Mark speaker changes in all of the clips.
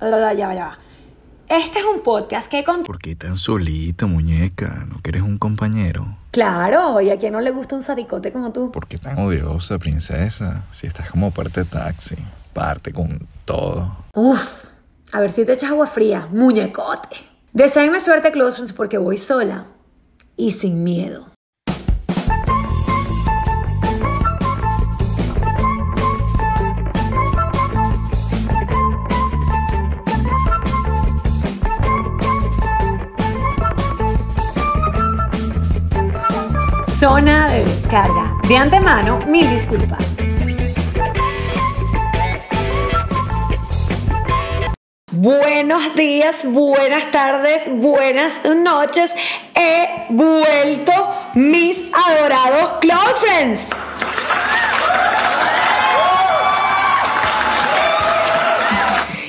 Speaker 1: Ya, ya, ya. Este es un podcast que con...
Speaker 2: ¿Por qué tan solita, muñeca? ¿No quieres un compañero?
Speaker 1: Claro, ¿y a quién no le gusta un sadicote como tú?
Speaker 2: ¿Por qué tan odiosa, princesa? Si estás como parte de taxi, parte con todo.
Speaker 1: Uf, a ver si te echas agua fría, muñecote. Deseenme suerte, close friends, porque voy sola y sin miedo. Zona de descarga. De antemano, mil disculpas. Buenos días, buenas tardes, buenas noches. He vuelto mis adorados close friends.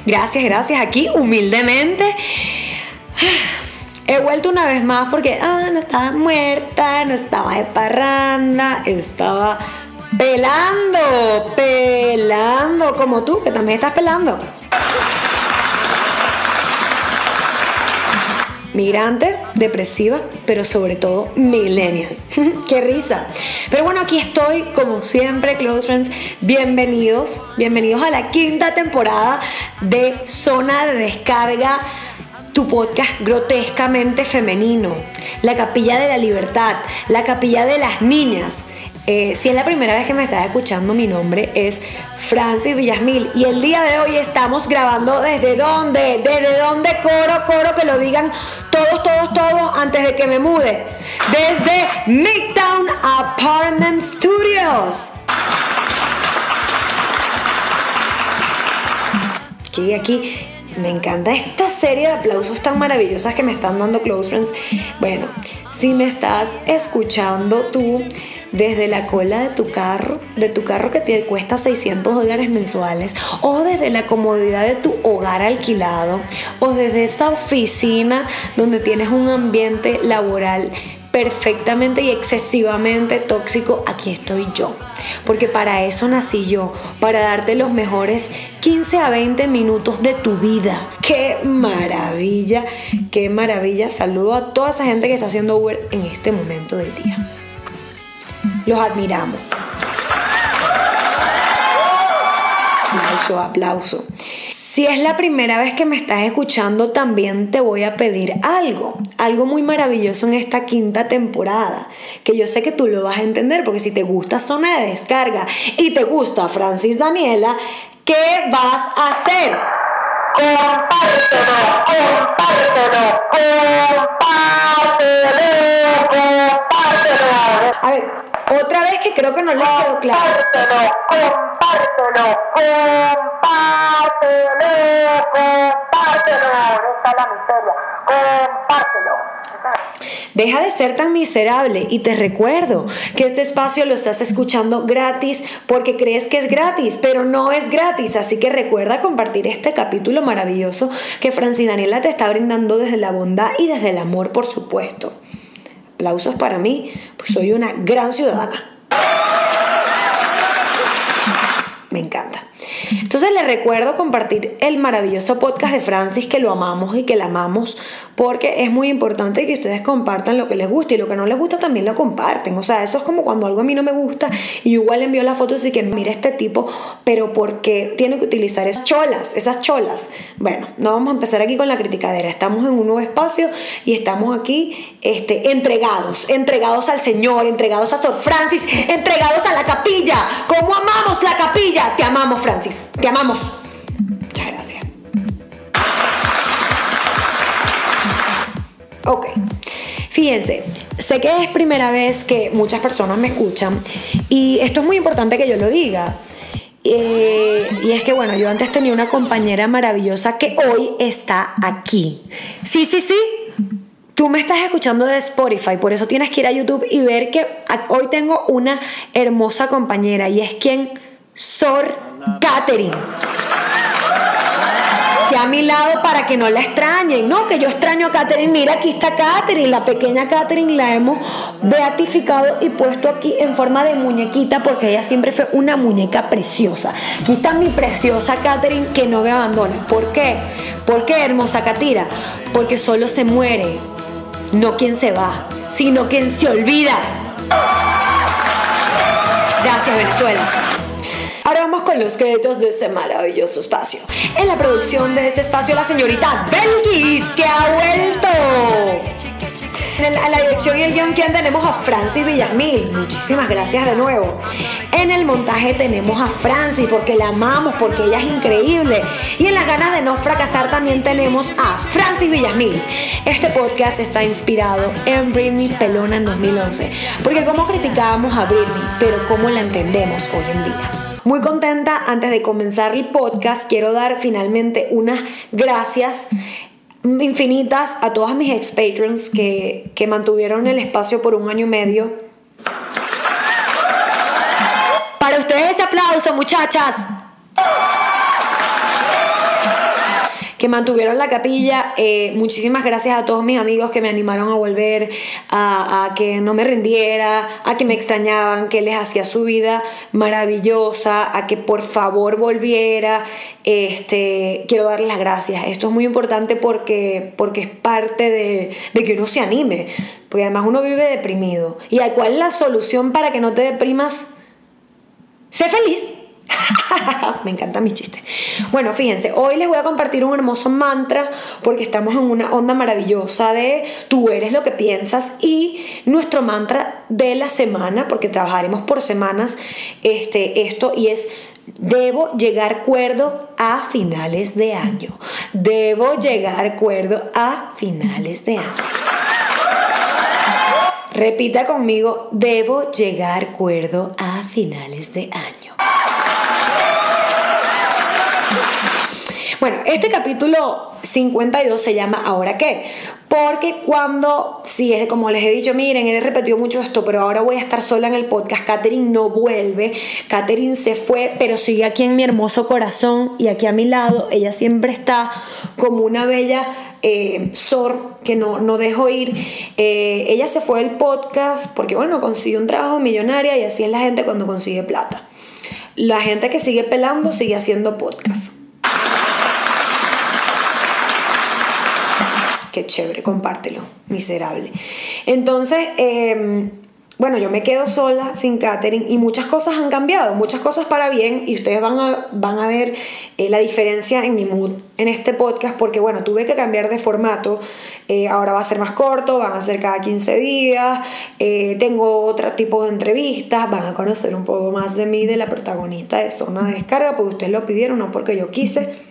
Speaker 1: Gracias, gracias. Aquí humildemente. He vuelto una vez más porque ah, no estaba muerta, no estaba de parranda, estaba pelando, pelando, como tú, que también estás pelando. Migrante, depresiva, pero sobre todo millennial. ¡Qué risa! Pero bueno, aquí estoy, como siempre, Close Friends. Bienvenidos, bienvenidos a la quinta temporada de Zona de Descarga tu podcast grotescamente femenino, la capilla de la libertad, la capilla de las niñas. Eh, si es la primera vez que me estás escuchando, mi nombre es Francis Villasmil y el día de hoy estamos grabando desde dónde, desde dónde coro, coro, que lo digan todos, todos, todos antes de que me mude. Desde Midtown Apartment Studios. Aquí, aquí me encanta esta serie de aplausos tan maravillosas que me están dando Close Friends. Bueno, si me estás escuchando tú desde la cola de tu carro, de tu carro que te cuesta 600 dólares mensuales, o desde la comodidad de tu hogar alquilado, o desde esa oficina donde tienes un ambiente laboral perfectamente y excesivamente tóxico, aquí estoy yo. Porque para eso nací yo, para darte los mejores 15 a 20 minutos de tu vida. ¡Qué maravilla! ¡Qué maravilla! Saludo a toda esa gente que está haciendo Uber en este momento del día. Los admiramos. Aplauso, aplauso. Si es la primera vez que me estás escuchando, también te voy a pedir algo, algo muy maravilloso en esta quinta temporada, que yo sé que tú lo vas a entender, porque si te gusta Zona de Descarga y te gusta Francis Daniela, ¿qué vas a hacer? Compártelo, compártelo, compártelo, otra vez que creo que no les quedó claro. Compártelo, compártelo, compártelo, compártelo. Esta es la miseria. Compártelo. Deja de ser tan miserable y te recuerdo que este espacio lo estás escuchando gratis porque crees que es gratis, pero no es gratis. Así que recuerda compartir este capítulo maravilloso que Francis Daniela te está brindando desde la bondad y desde el amor, por supuesto. Aplausos para mí, pues soy una gran ciudadana. Me encanta. Entonces les recuerdo compartir el maravilloso podcast de Francis, que lo amamos y que la amamos, porque es muy importante que ustedes compartan lo que les gusta y lo que no les gusta también lo comparten. O sea, eso es como cuando algo a mí no me gusta y igual envío la foto y que mira este tipo, pero porque tiene que utilizar esas cholas, esas cholas. Bueno, no vamos a empezar aquí con la criticadera. Estamos en un nuevo espacio y estamos aquí este, entregados, entregados al Señor, entregados a Sor Francis, entregados a la capilla. ¿Cómo amamos la capilla? Te amamos, Francis. Te amamos. Muchas gracias. Ok. Fíjense, sé que es primera vez que muchas personas me escuchan y esto es muy importante que yo lo diga. Eh, y es que bueno, yo antes tenía una compañera maravillosa que hoy está aquí. Sí, sí, sí. Tú me estás escuchando de Spotify, por eso tienes que ir a YouTube y ver que hoy tengo una hermosa compañera y es quien Sor Catherine que a mi lado para que no la extrañen, ¿no? Que yo extraño a Katherine. Mira, aquí está Katherine, la pequeña Katherine la hemos beatificado y puesto aquí en forma de muñequita porque ella siempre fue una muñeca preciosa. Aquí está mi preciosa Catherine que no me abandona. ¿Por qué? ¿Por qué, hermosa Catira? Porque solo se muere, no quien se va, sino quien se olvida. Gracias, Venezuela. Ahora vamos con los créditos de este maravilloso espacio. En la producción de este espacio, la señorita Belkis, que ha vuelto. En a la dirección y el guion, ¿quién tenemos? A Francis Villamil. Muchísimas gracias de nuevo. En el montaje tenemos a Francis porque la amamos, porque ella es increíble. Y en las ganas de no fracasar también tenemos a Francis Villamil. Este podcast está inspirado en Britney Pelona en 2011. Porque como criticábamos a Britney, pero cómo la entendemos hoy en día. Muy contenta, antes de comenzar el podcast, quiero dar finalmente unas gracias infinitas a todas mis ex patrons que, que mantuvieron el espacio por un año y medio. Para ustedes ese aplauso, muchachas que mantuvieron la capilla. Eh, muchísimas gracias a todos mis amigos que me animaron a volver, a, que no me rindiera, a que me extrañaban, que les hacía su vida maravillosa, a que por favor volviera. Este, quiero darles las gracias. Esto es muy importante porque, porque es parte de, de que uno se anime. Porque además uno vive deprimido. ¿Y cuál es la solución para que no te deprimas? Sé feliz. Me encanta mi chiste. Bueno, fíjense, hoy les voy a compartir un hermoso mantra porque estamos en una onda maravillosa de tú eres lo que piensas y nuestro mantra de la semana, porque trabajaremos por semanas este, esto y es Debo llegar cuerdo a finales de año. Debo llegar cuerdo a finales de año. Repita conmigo, debo llegar cuerdo a finales de año. Bueno, este capítulo 52 se llama ¿Ahora qué? Porque cuando, sí, es como les he dicho, miren, he repetido mucho esto, pero ahora voy a estar sola en el podcast. Catherine no vuelve, Catherine se fue, pero sigue aquí en mi hermoso corazón y aquí a mi lado. Ella siempre está como una bella eh, Sor que no, no dejo ir. Eh, ella se fue del podcast porque, bueno, consiguió un trabajo millonaria y así es la gente cuando consigue plata. La gente que sigue pelando sigue haciendo podcast. Chévere, compártelo, miserable. Entonces, em, bueno, yo me quedo sola, sin Katherine, y muchas cosas han cambiado, muchas cosas para bien, y ustedes van a, van a ver eh, la diferencia en mi mood en este podcast, porque bueno, tuve que cambiar de formato, eh, ahora va a ser más corto, van a ser cada 15 días, eh, tengo otro tipo de entrevistas, van a conocer un poco más de mí, de la protagonista de Zona de Descarga, porque ustedes lo pidieron, no porque yo quise.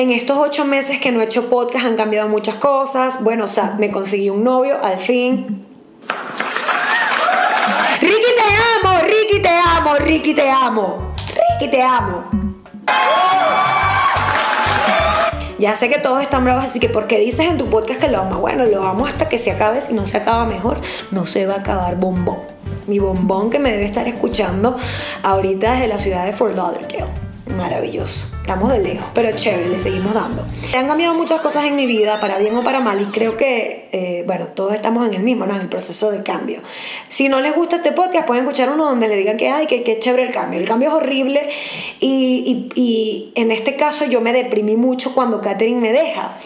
Speaker 1: En estos ocho meses que no he hecho podcast han cambiado muchas cosas. Bueno, o sea, me conseguí un novio, al fin. Ricky te amo, Ricky te amo, Ricky te amo. Ricky te amo. Ya sé que todos están bravos, así que ¿por qué dices en tu podcast que lo amo? Bueno, lo amo hasta que se acabe. Si no se acaba mejor, no se va a acabar bombón. Mi bombón que me debe estar escuchando ahorita desde la ciudad de Fort Lauderdale maravilloso. Estamos de lejos, pero chévere, le seguimos dando. Han cambiado muchas cosas en mi vida, para bien o para mal, y creo que, eh, bueno, todos estamos en el mismo, ¿no? En el proceso de cambio. Si no les gusta este podcast, pueden escuchar uno donde le digan que, ay, que, chévere el cambio. El cambio es horrible, y, en este caso yo me deprimí mucho cuando Katherine me deja,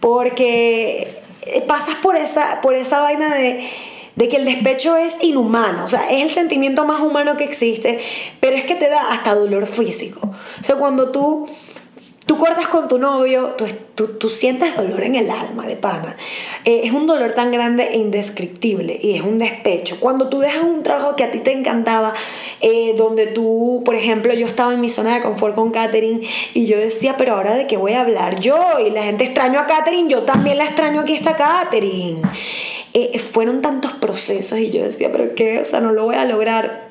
Speaker 1: porque pasas por esa, por esa vaina de de que el despecho es inhumano, o sea, es el sentimiento más humano que existe, pero es que te da hasta dolor físico. O sea, cuando tú, tú cortas con tu novio, tú, tú, sientes dolor en el alma de pana. Eh, es un dolor tan grande e indescriptible y es un despecho. Cuando tú dejas un trabajo que a ti te encantaba, eh, donde tú, por ejemplo, yo estaba en mi zona de confort con Katherine y yo decía, pero ahora de qué voy a hablar yo y la gente extraño a Katherine, yo también la extraño, aquí está Katherine. Eh, fueron tantos procesos y yo decía, pero qué, o sea, no lo voy a lograr.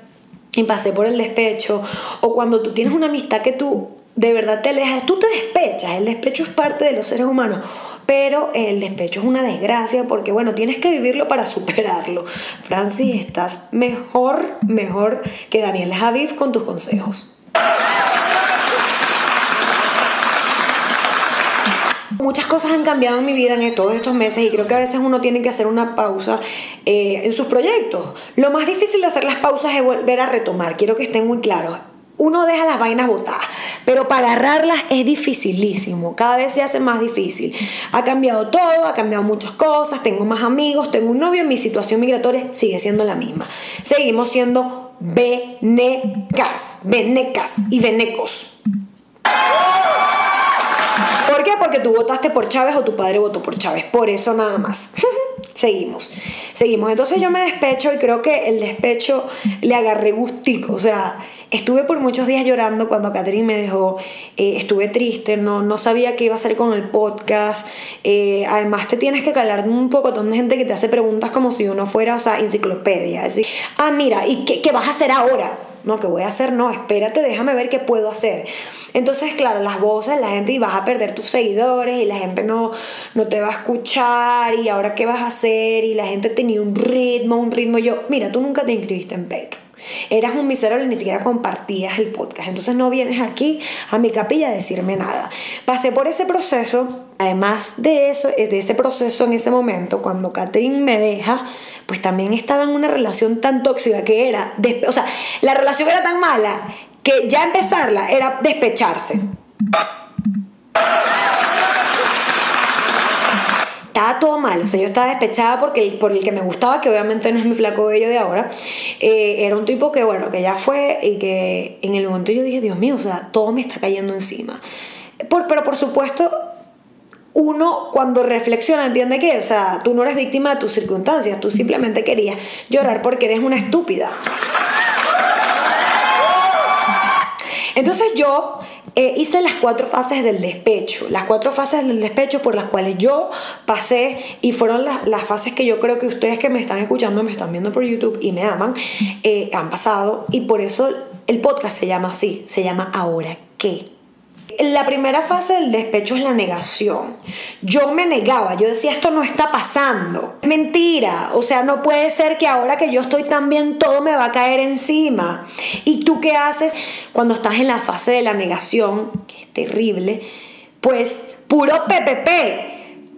Speaker 1: Y pasé por el despecho. O cuando tú tienes una amistad que tú de verdad te alejas, tú te despechas. El despecho es parte de los seres humanos. Pero el despecho es una desgracia porque, bueno, tienes que vivirlo para superarlo. Francis, estás mejor, mejor que Daniel Javiv con tus consejos. Muchas cosas han cambiado en mi vida en todos estos meses y creo que a veces uno tiene que hacer una pausa eh, en sus proyectos. Lo más difícil de hacer las pausas es volver a retomar, quiero que estén muy claros. Uno deja las vainas botadas, pero para agarrarlas es dificilísimo, cada vez se hace más difícil. Ha cambiado todo, ha cambiado muchas cosas, tengo más amigos, tengo un novio, mi situación migratoria sigue siendo la misma. Seguimos siendo venecas, venecas y venecos. ¿Por qué? Porque tú votaste por Chávez o tu padre votó por Chávez. Por eso nada más. Seguimos. Seguimos. Entonces yo me despecho y creo que el despecho le agarré gustico. O sea, estuve por muchos días llorando cuando Catherine me dejó. Eh, estuve triste, no, no sabía qué iba a hacer con el podcast. Eh, además, te tienes que calar un poco de gente que te hace preguntas como si uno fuera, o sea, enciclopedia. Decir, ah, mira, ¿y qué vas a hacer ahora? No, ¿qué voy a hacer? No, espérate, déjame ver qué puedo hacer. Entonces, claro, las voces, la gente, y vas a perder tus seguidores, y la gente no, no te va a escuchar, y ahora qué vas a hacer, y la gente tenía un ritmo, un ritmo. Yo, mira, tú nunca te inscribiste en Patreon. Eras un miserable y ni siquiera compartías el podcast. Entonces no vienes aquí a mi capilla a decirme nada. Pasé por ese proceso. Además de eso, eh, de ese proceso en ese momento, cuando Catherine me deja, pues también estaba en una relación tan tóxica que era, o sea, la relación era tan mala que ya empezarla era despecharse. Estaba todo mal, o sea, yo estaba despechada porque por el que me gustaba, que obviamente no es mi flaco bello de ahora, eh, era un tipo que, bueno, que ya fue y que en el momento yo dije, Dios mío, o sea, todo me está cayendo encima. Por, pero por supuesto, uno cuando reflexiona entiende que, o sea, tú no eres víctima de tus circunstancias, tú simplemente querías llorar porque eres una estúpida. Entonces yo eh, hice las cuatro fases del despecho, las cuatro fases del despecho por las cuales yo pasé y fueron las, las fases que yo creo que ustedes que me están escuchando, me están viendo por YouTube y me aman, eh, han pasado y por eso el podcast se llama así, se llama Ahora qué. La primera fase del despecho es la negación. Yo me negaba, yo decía, esto no está pasando. Mentira, o sea, no puede ser que ahora que yo estoy tan bien todo me va a caer encima. ¿Y tú qué haces cuando estás en la fase de la negación, que es terrible? Pues puro PPP,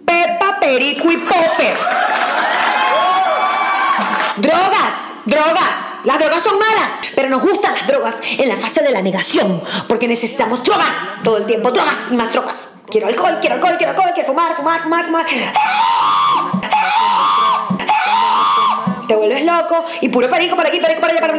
Speaker 1: Pepa, Perico y Popper. Drogas, drogas. Las drogas son malas, pero nos gustan las drogas en la fase de la negación, porque necesitamos drogas todo el tiempo, drogas y más drogas. Quiero alcohol, quiero alcohol, quiero alcohol, quiero fumar, fumar, fumar, fumar te vuelves loco y puro perico para aquí, perico para allá, para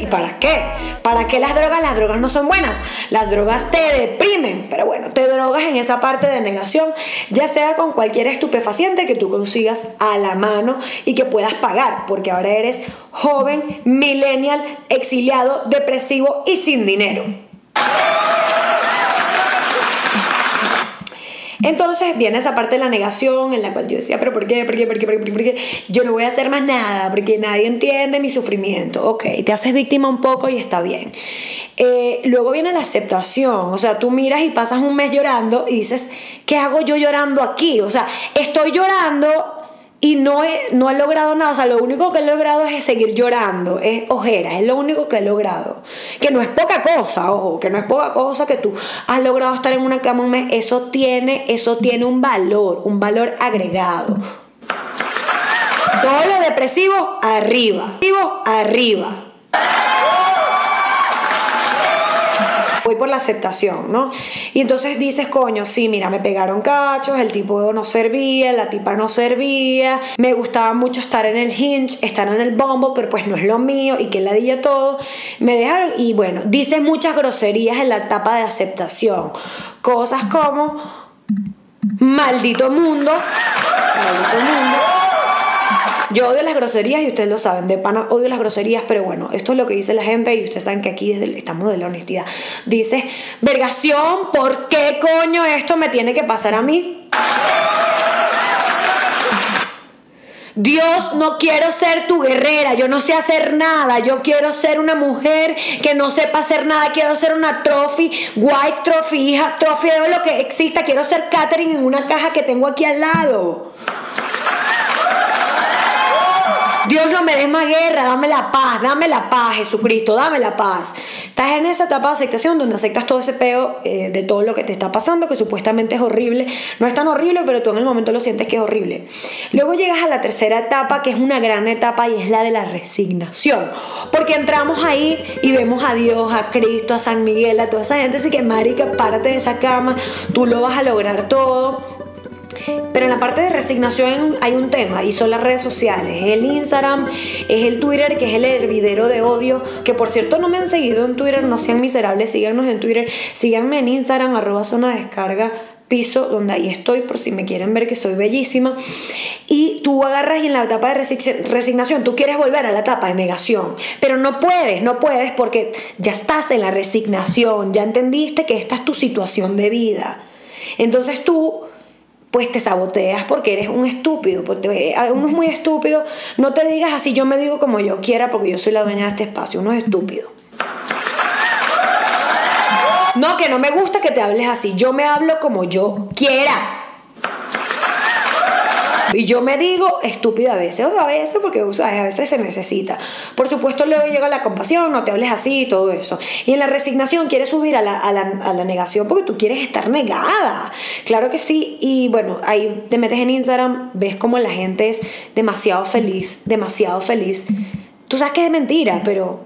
Speaker 1: y para qué? ¿Para qué las drogas? Las drogas no son buenas, las drogas te deprimen, pero bueno, te drogas en esa parte de negación, ya sea con cualquier estupefaciente que tú consigas a la mano y que puedas pagar, porque ahora eres joven, millennial, exiliado, depresivo y sin dinero. Entonces viene esa parte de la negación en la cual yo decía, pero ¿por qué? ¿Por qué? ¿Por qué? ¿Por qué? ¿Por qué? Yo no voy a hacer más nada porque nadie entiende mi sufrimiento. Ok, te haces víctima un poco y está bien. Eh, luego viene la aceptación, o sea, tú miras y pasas un mes llorando y dices, ¿qué hago yo llorando aquí? O sea, estoy llorando y no he, no he logrado nada. O sea, lo único que he logrado es seguir llorando, es ojera, es lo único que he logrado. Que no es poca cosa, ojo, que no es poca cosa que tú has logrado estar en una cama un mes. Eso tiene, eso tiene un valor, un valor agregado. Todo lo depresivo, arriba. Arriba. Por la aceptación, ¿no? Y entonces dices, coño, sí, mira, me pegaron cachos, el tipo no servía, la tipa no servía, me gustaba mucho estar en el hinge, estar en el bumble, pero pues no es lo mío y que la dije todo. Me dejaron y bueno, dices muchas groserías en la etapa de aceptación. Cosas como, maldito mundo, maldito mundo yo odio las groserías y ustedes lo saben, de pana odio las groserías, pero bueno, esto es lo que dice la gente y ustedes saben que aquí estamos de la honestidad. Dice, vergación, ¿por qué coño esto me tiene que pasar a mí? Dios, no quiero ser tu guerrera, yo no sé hacer nada, yo quiero ser una mujer que no sepa hacer nada, quiero ser una trophy, wife trophy, hija trophy, de lo que exista, quiero ser Catherine en una caja que tengo aquí al lado. Dios no me des más guerra, dame la paz, dame la paz, Jesucristo, dame la paz. estás en esa etapa de aceptación donde aceptas todo ese peo eh, de todo lo que te está pasando, que supuestamente es horrible. No es tan horrible, pero tú en el momento lo sientes que es horrible. Luego llegas a la tercera etapa, que es una gran etapa y es la de la resignación. Porque entramos ahí y vemos a Dios, a Cristo, a San Miguel, a toda esa gente, así que marica, párate de esa cama, tú lo vas a lograr todo pero en la parte de resignación hay un tema y son las redes sociales. El Instagram, es el Twitter, que es el hervidero de odio. Que por cierto no me han seguido en Twitter, no sean miserables, síganos en Twitter. Síganme en Instagram, arroba zona de descarga piso donde ahí estoy por si me quieren ver que soy bellísima y tú agarras y en la etapa de resignación tú quieres volver a la etapa de negación pero no puedes no puedes porque ya estás en la resignación ya entendiste que esta es tu situación de vida entonces tú pues te saboteas porque eres un estúpido. Porque uno es muy estúpido. No te digas así, yo me digo como yo quiera porque yo soy la dueña de este espacio. Uno es estúpido. No, que no me gusta que te hables así. Yo me hablo como yo quiera. Y yo me digo estúpida a veces, o sea, a veces porque o a veces se necesita. Por supuesto, luego llega la compasión, no te hables así y todo eso. Y en la resignación quieres subir a la, a, la, a negación porque tú quieres estar negada. Claro que sí. Y bueno, ahí te metes en Instagram, ves como la gente es demasiado feliz, demasiado feliz. Tú sabes que es mentira, pero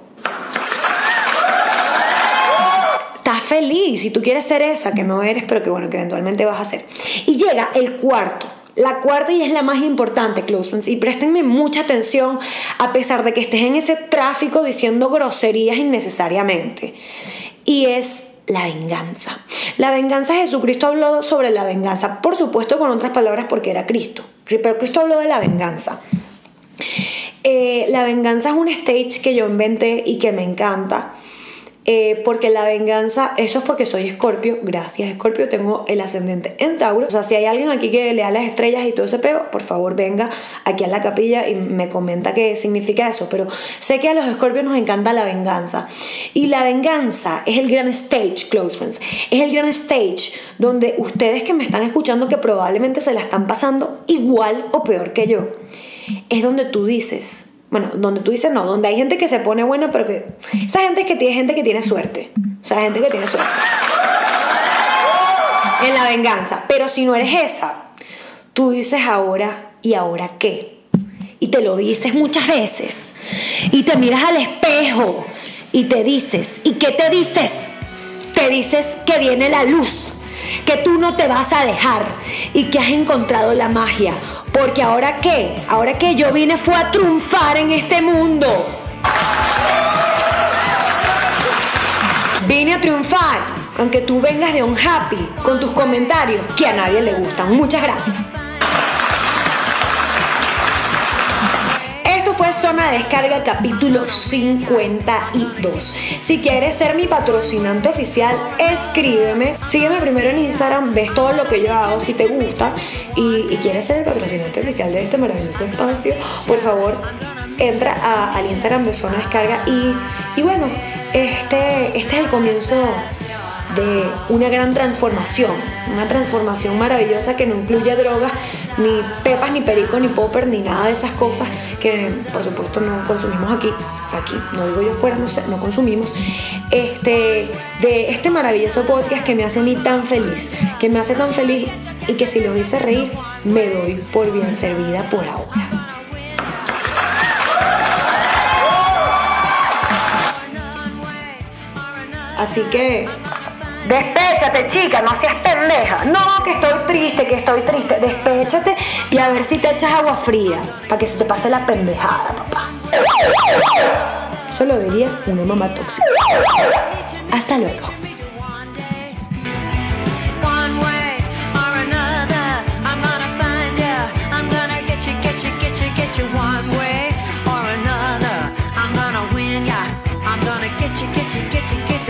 Speaker 1: estás feliz y tú quieres ser esa que no eres, pero que bueno, que eventualmente vas a ser. Y llega el cuarto la cuarta y es la más importante, close friends, y préstenme mucha atención a pesar de que estés en ese tráfico diciendo groserías innecesariamente. Y es la venganza. La venganza, Jesucristo habló sobre la venganza, por supuesto con otras palabras porque era Cristo, pero Cristo habló de la venganza. Eh, la venganza es un stage que yo inventé y que me encanta eh, porque la venganza, eso es porque soy escorpio, gracias escorpio, tengo el ascendente en Tauro. O sea, si hay alguien aquí que lea las estrellas y todo ese peo, por favor venga aquí a la capilla y me comenta qué significa eso. Pero sé que a los escorpios nos encanta la venganza. Y la venganza es el gran stage, close friends. Es el gran stage donde ustedes que me están escuchando que probablemente se la están pasando igual o peor que yo. Es donde tú dices, bueno, donde tú dices no, donde hay gente que se pone buena, pero que. Esa gente es que tiene gente que tiene suerte. O sea, gente que tiene suerte. En la venganza. Pero si no eres esa, tú dices ahora, ¿y ahora qué? Y te lo dices muchas veces. Y te miras al espejo y te dices, ¿y qué te dices? Te dices que viene la luz, que tú no te vas a dejar y que has encontrado la magia porque ahora qué, ahora que yo vine fue a triunfar en este mundo. Vine a triunfar, aunque tú vengas de un happy con tus comentarios que a nadie le gustan. Muchas gracias. Zona de Descarga capítulo 52. Si quieres ser mi patrocinante oficial, escríbeme. Sígueme primero en Instagram, ves todo lo que yo hago si te gusta y, quieres ser el patrocinante oficial de este maravilloso espacio, por favor, entra al Instagram de Zona Descarga y, y bueno, este, este es el comienzo de una gran transformación, una transformación maravillosa que no incluye drogas, ni pepas, ni perico, ni popper, ni nada de esas cosas que por supuesto no consumimos aquí, aquí, no digo yo fuera, no, no consumimos, este, de este maravilloso podcast que me hace a mí tan feliz, que me hace tan feliz y que si lo hice reír, me doy por bien servida por ahora. Así que Despéchate, chica, no seas pendeja. No, que estoy triste, que estoy triste. Despéchate y a ver si te echas agua fría para que se te pase la pendejada, papá. Eso lo diría una mamá tóxica. Hasta luego.